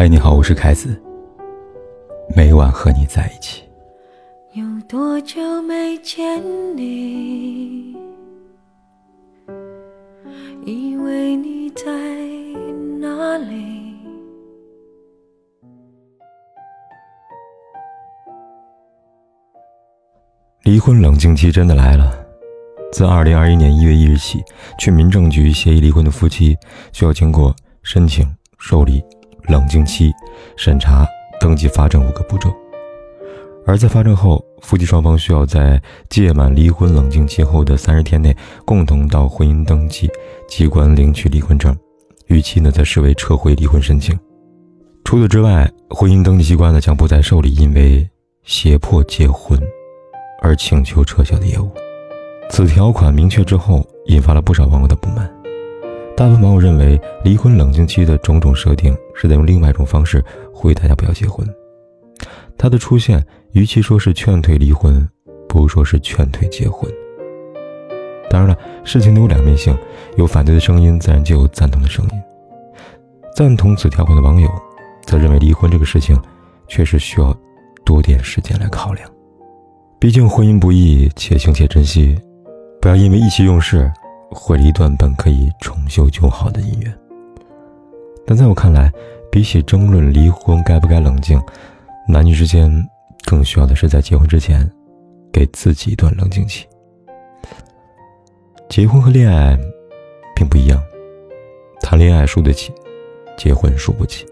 嗨，你好，我是凯子。每晚和你在一起。有多久没见你？以为你在哪里？离婚冷静期真的来了。自二零二一年一月一日起，去民政局协议离婚的夫妻需要经过申请、受理。冷静期、审查、登记发证五个步骤，而在发证后，夫妻双方需要在届满离婚冷静期后的三十天内，共同到婚姻登记机关领取离婚证，逾期呢则视为撤回离婚申请。除此之外，婚姻登记机关呢将不再受理因为胁迫结婚而请求撤销的业务。此条款明确之后，引发了不少网友的不满。大部分网友认为，离婚冷静期的种种设定是在用另外一种方式呼吁大家不要结婚。他的出现，与其说是劝退离婚，不如说是劝退结婚。当然了，事情都有两面性，有反对的声音，自然就有赞同的声音。赞同此条款的网友，则认为离婚这个事情确实需要多点时间来考量。毕竟婚姻不易，且行且珍惜，不要因为意气用事。毁了一段本可以重修旧好的姻缘。但在我看来，比起争论离婚该不该冷静，男女之间更需要的是在结婚之前，给自己一段冷静期。结婚和恋爱并不一样，谈恋爱输得起，结婚输不起。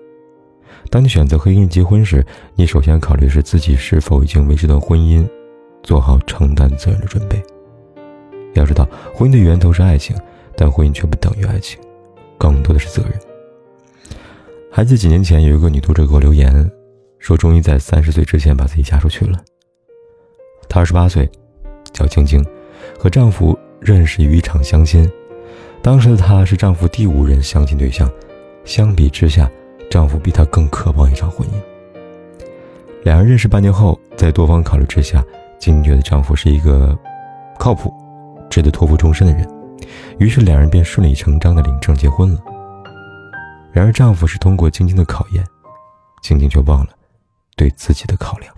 当你选择和一个人结婚时，你首先考虑是自己是否已经为这段婚姻做好承担责任的准备。要知道，婚姻的源头是爱情，但婚姻却不等于爱情，更多的是责任。还记几年前有一个女读者给我留言，说终于在三十岁之前把自己嫁出去了。她二十八岁，叫晶晶，和丈夫认识于一场相亲，当时的她是丈夫第五任相亲对象，相比之下，丈夫比她更渴望一场婚姻。两人认识半年后，在多方考虑之下，晶晶觉得丈夫是一个靠谱。值得托付终身的人，于是两人便顺理成章的领证结婚了。然而，丈夫是通过晶晶的考验，晶晶却忘了对自己的考量。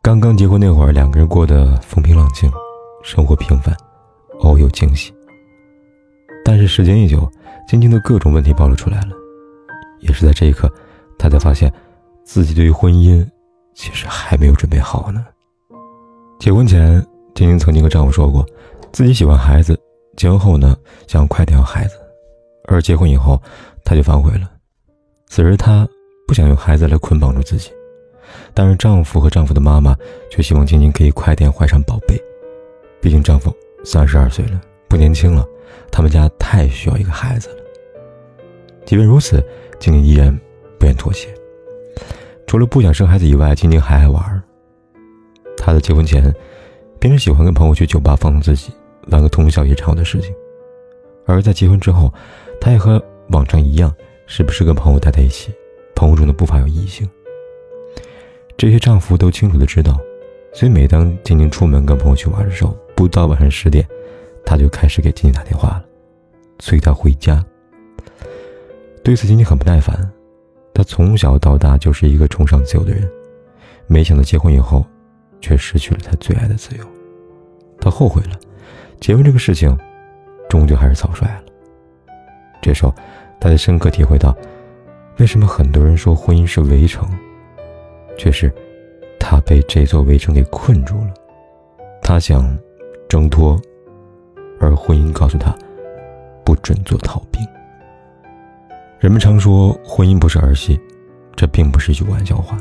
刚刚结婚那会儿，两个人过得风平浪静，生活平凡，偶有惊喜。但是时间一久，晶晶的各种问题暴露出来了。也是在这一刻，她才发现，自己对于婚姻其实还没有准备好呢。结婚前，晶晶曾经和丈夫说过。自己喜欢孩子，结婚后呢，想快点要孩子，而结婚以后，她就反悔了。此时她不想用孩子来捆绑住自己，但是丈夫和丈夫的妈妈却希望晶晶可以快点怀上宝贝。毕竟丈夫三十二岁了，不年轻了，他们家太需要一个孩子了。即便如此，晶晶依然不愿妥协。除了不想生孩子以外，晶晶还爱玩。她在结婚前，平时喜欢跟朋友去酒吧放纵自己。玩个通宵夜场的事情，而在结婚之后，她也和往常一样，时不时跟朋友待在一起，朋友中的不乏有异性。这些丈夫都清楚的知道，所以每当静静出门跟朋友去玩的时候，不到晚上十点，他就开始给静静打电话了，催她回家。对此，晶晶很不耐烦，她从小到大就是一个崇尚自由的人，没想到结婚以后，却失去了她最爱的自由，她后悔了。结婚这个事情，终究还是草率了。这时候，他才深刻体会到，为什么很多人说婚姻是围城，却是他被这座围城给困住了。他想挣脱，而婚姻告诉他，不准做逃兵。人们常说婚姻不是儿戏，这并不是一句玩笑话。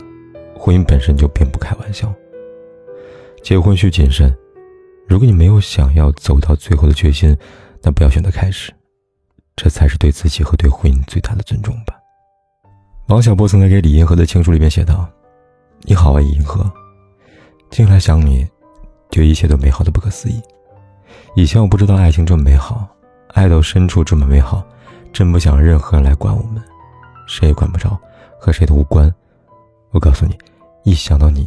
婚姻本身就并不开玩笑，结婚需谨慎。如果你没有想要走到最后的决心，那不要选择开始，这才是对自己和对婚姻最大的尊重吧。王小波曾在给李银河的情书里面写道：“你好啊，银河，近来想你，就一切都美好的不可思议。以前我不知道爱情这么美好，爱到深处这么美好，真不想让任何人来管我们，谁也管不着，和谁都无关。我告诉你，一想到你，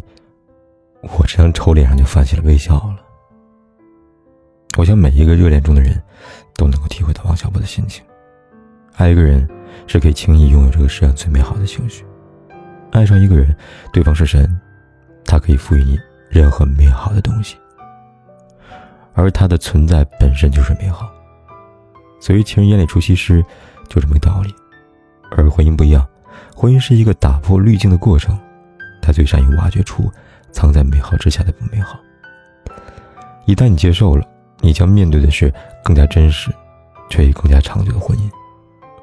我这张丑脸上就泛起了微笑了。”我想每一个热恋中的人，都能够体会到王小波的心情。爱一个人，是可以轻易拥有这个世上最美好的情绪。爱上一个人，对方是神，他可以赋予你任何美好的东西，而他的存在本身就是美好。所以，情人眼里出西施，就这么个道理。而婚姻不一样，婚姻是一个打破滤镜的过程，他最善于挖掘出藏在美好之下的不美好。一旦你接受了，你将面对的是更加真实，却也更加长久的婚姻；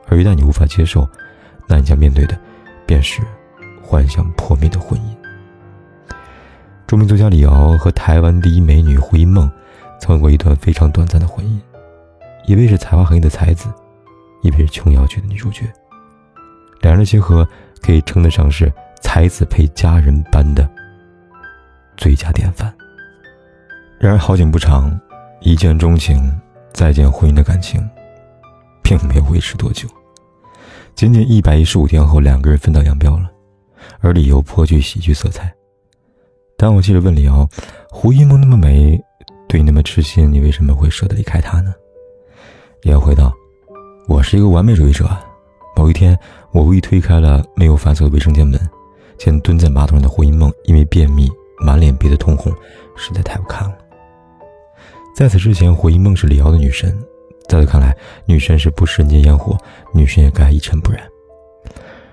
而一旦你无法接受，那你将面对的便是幻想破灭的婚姻。著名作家李敖和台湾第一美女胡因梦，曾有过一段非常短暂的婚姻。一位是才华横溢的才子，一位是琼瑶剧的女主角。两人的结合可以称得上是才子配佳人般的最佳典范。然而好景不长，一见钟情，再见婚姻的感情，并没有维持多久。仅仅一百一十五天后，两个人分道扬镳了，而理由颇具喜剧色彩。当我记得问李敖：“胡一梦那么美，对你那么痴心，你为什么会舍得离开她呢？”李敖回道：“我是一个完美主义者。某一天，我无意推开了没有反锁的卫生间门，见蹲在马桶上的胡一梦因为便秘，满脸憋得通红，实在太不堪了。在此之前，胡一梦是李敖的女神，在他看来，女神是不食人间烟火，女神也该一尘不染。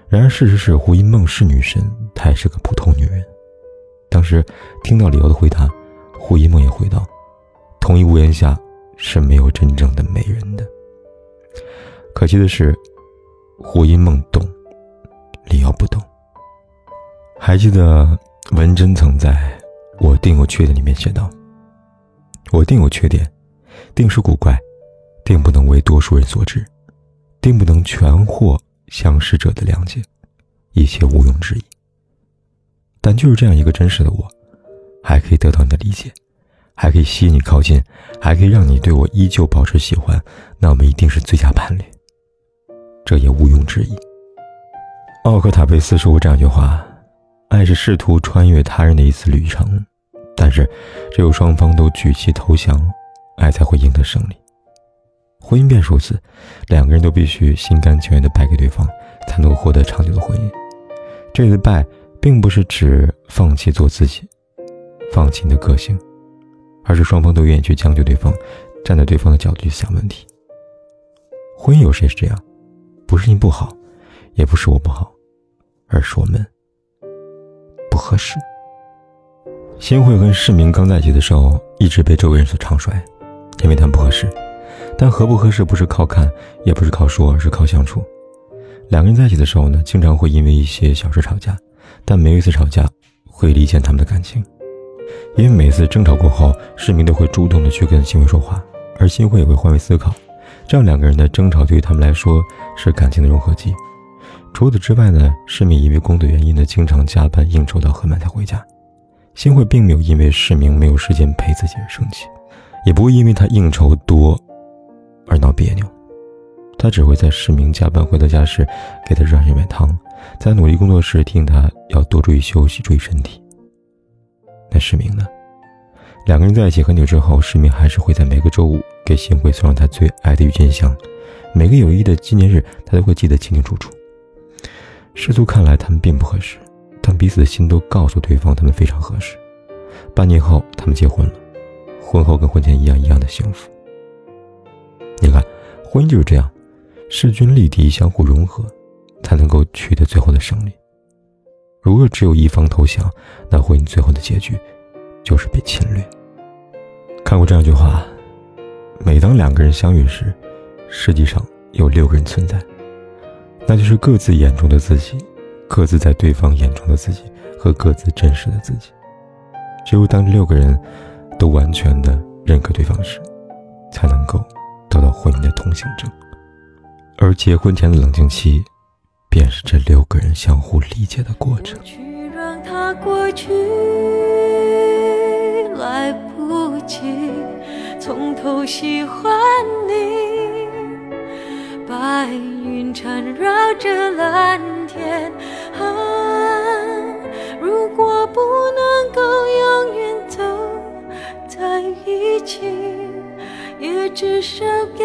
然而，事实是，胡一梦是女神，她也是个普通女人。当时听到李敖的回答，胡一梦也回道：同一屋檐下。”是没有真正的美人的。可惜的是，胡因梦懂，李敖不懂。还记得文珍曾在《我定有缺点》里面写道：“我定有缺点，定是古怪，定不能为多数人所知，定不能全获相识者的谅解，一切毋庸置疑。但就是这样一个真实的我，还可以得到你的理解。”还可以吸引你靠近，还可以让你对我依旧保持喜欢，那我们一定是最佳伴侣。这也毋庸置疑。奥克塔贝斯说过这样一句话：“爱是试图穿越他人的一次旅程，但是只有双方都举旗投降，爱才会赢得胜利。婚姻便如此，两个人都必须心甘情愿的败给对方，才能够获得长久的婚姻。这里的败，并不是指放弃做自己，放弃你的个性。”而是双方都愿意去将就对方，站在对方的角度去想问题。婚姻有时也是这样，不是你不好，也不是我不好，而是我们不合适。新会跟市民刚在一起的时候，一直被周围人所唱衰，因为他们不合适。但合不合适不是靠看，也不是靠说，而是靠相处。两个人在一起的时候呢，经常会因为一些小事吵架，但每一次吵架会理解他们的感情。因为每次争吵过后，市民都会主动的去跟新会说话，而新会也会换位思考，这样两个人的争吵对于他们来说是感情的融合剂。除此之外呢，市民因为工作原因呢，经常加班应酬到很晚才回家。新慧并没有因为世明没有时间陪自己而生气，也不会因为他应酬多而闹别扭。他只会在世明加班回到家时给他热上一碗汤，在努力工作时提醒他要多注意休息，注意身体。那世明呢？两个人在一起很久之后，世明还是会在每个周五给新慧送上他最爱的郁金香。每个有意义的纪念日，他都会记得清清楚楚。世俗看来他们并不合适，但彼此的心都告诉对方他们非常合适。半年后，他们结婚了，婚后跟婚前一样一样的幸福。你看，婚姻就是这样，势均力敌，相互融合，才能够取得最后的胜利。如果只有一方投降，那婚姻最后的结局就是被侵略。看过这样一句话：每当两个人相遇时，实际上有六个人存在，那就是各自眼中的自己，各自在对方眼中的自己和各自真实的自己。只有当六个人都完全的认可对方时，才能够得到婚姻的通行证。而结婚前的冷静期。便是这六个人相互理解的过程。去让它过去，来不及从头喜欢你。白云缠绕着蓝天，啊，如果不能够永远走在一起，也至少给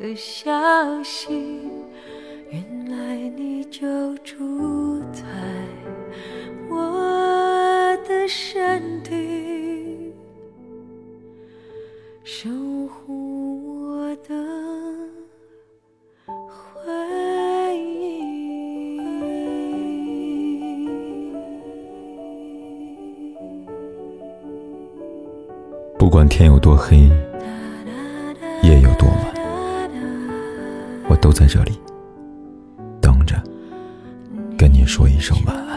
的消息，原来你就住在我的身体，守护我的回忆。不管天有多黑，夜有多晚，都在这里等着，跟你说一声晚安。